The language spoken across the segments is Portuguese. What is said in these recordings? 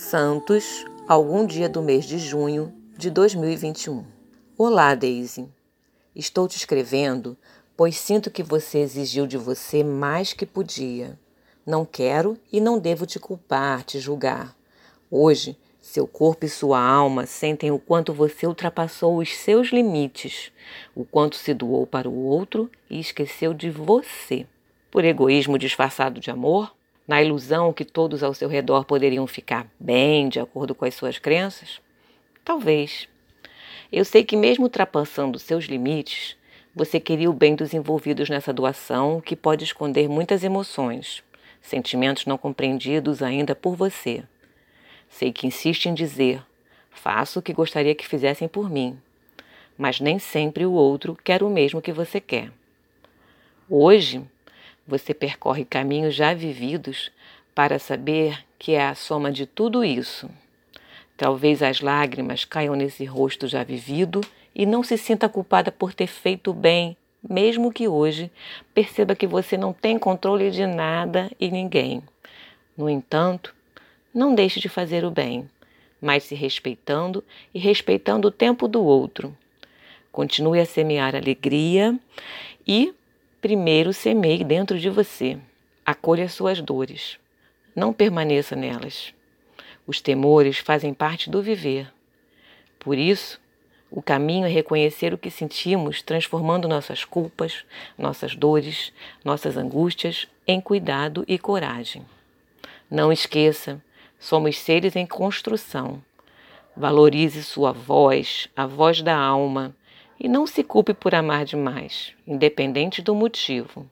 Santos, algum dia do mês de junho de 2021. Olá, Daisy. Estou te escrevendo, pois sinto que você exigiu de você mais que podia. Não quero e não devo te culpar, te julgar. Hoje, seu corpo e sua alma sentem o quanto você ultrapassou os seus limites, o quanto se doou para o outro e esqueceu de você. Por egoísmo disfarçado de amor? Na ilusão que todos ao seu redor poderiam ficar bem de acordo com as suas crenças? Talvez. Eu sei que, mesmo ultrapassando seus limites, você queria o bem dos envolvidos nessa doação, que pode esconder muitas emoções, sentimentos não compreendidos ainda por você. Sei que insiste em dizer: faço o que gostaria que fizessem por mim, mas nem sempre o outro quer o mesmo que você quer. Hoje, você percorre caminhos já vividos para saber que é a soma de tudo isso. Talvez as lágrimas caiam nesse rosto já vivido e não se sinta culpada por ter feito bem, mesmo que hoje perceba que você não tem controle de nada e ninguém. No entanto, não deixe de fazer o bem, mas se respeitando e respeitando o tempo do outro. Continue a semear alegria e primeiro semeie dentro de você. Acolha suas dores. Não permaneça nelas. Os temores fazem parte do viver. Por isso, o caminho é reconhecer o que sentimos, transformando nossas culpas, nossas dores, nossas angústias em cuidado e coragem. Não esqueça, somos seres em construção. Valorize sua voz, a voz da alma, e não se culpe por amar demais, independente do motivo.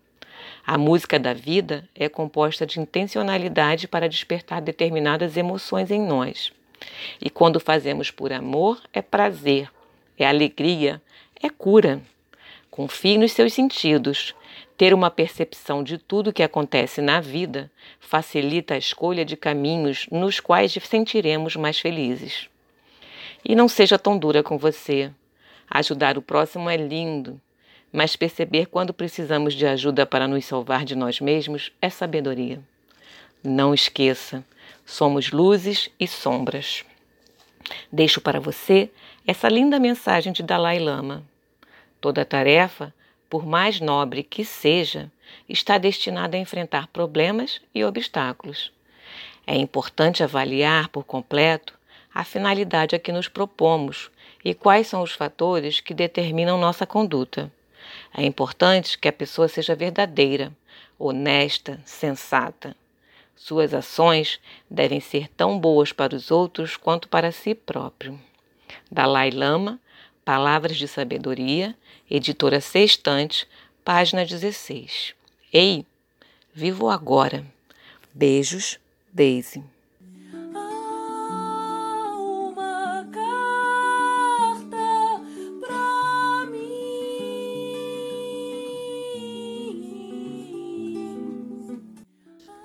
A música da vida é composta de intencionalidade para despertar determinadas emoções em nós. E quando fazemos por amor, é prazer, é alegria, é cura. Confie nos seus sentidos. Ter uma percepção de tudo que acontece na vida facilita a escolha de caminhos nos quais sentiremos mais felizes. E não seja tão dura com você. Ajudar o próximo é lindo, mas perceber quando precisamos de ajuda para nos salvar de nós mesmos é sabedoria. Não esqueça, somos luzes e sombras. Deixo para você essa linda mensagem de Dalai Lama. Toda tarefa, por mais nobre que seja, está destinada a enfrentar problemas e obstáculos. É importante avaliar por completo a finalidade a que nos propomos e quais são os fatores que determinam nossa conduta. É importante que a pessoa seja verdadeira, honesta, sensata. Suas ações devem ser tão boas para os outros quanto para si próprio. Dalai Lama, Palavras de Sabedoria, editora Sextante, página 16. Ei, vivo agora. Beijos, Daisy.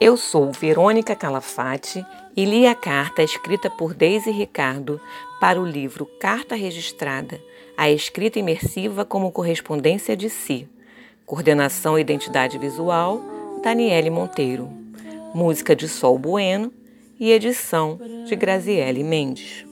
Eu sou Verônica Calafate e li a carta escrita por Deise Ricardo para o livro Carta Registrada, a escrita imersiva como correspondência de si. Coordenação e Identidade Visual, Daniele Monteiro. Música de Sol Bueno e edição de Graziele Mendes.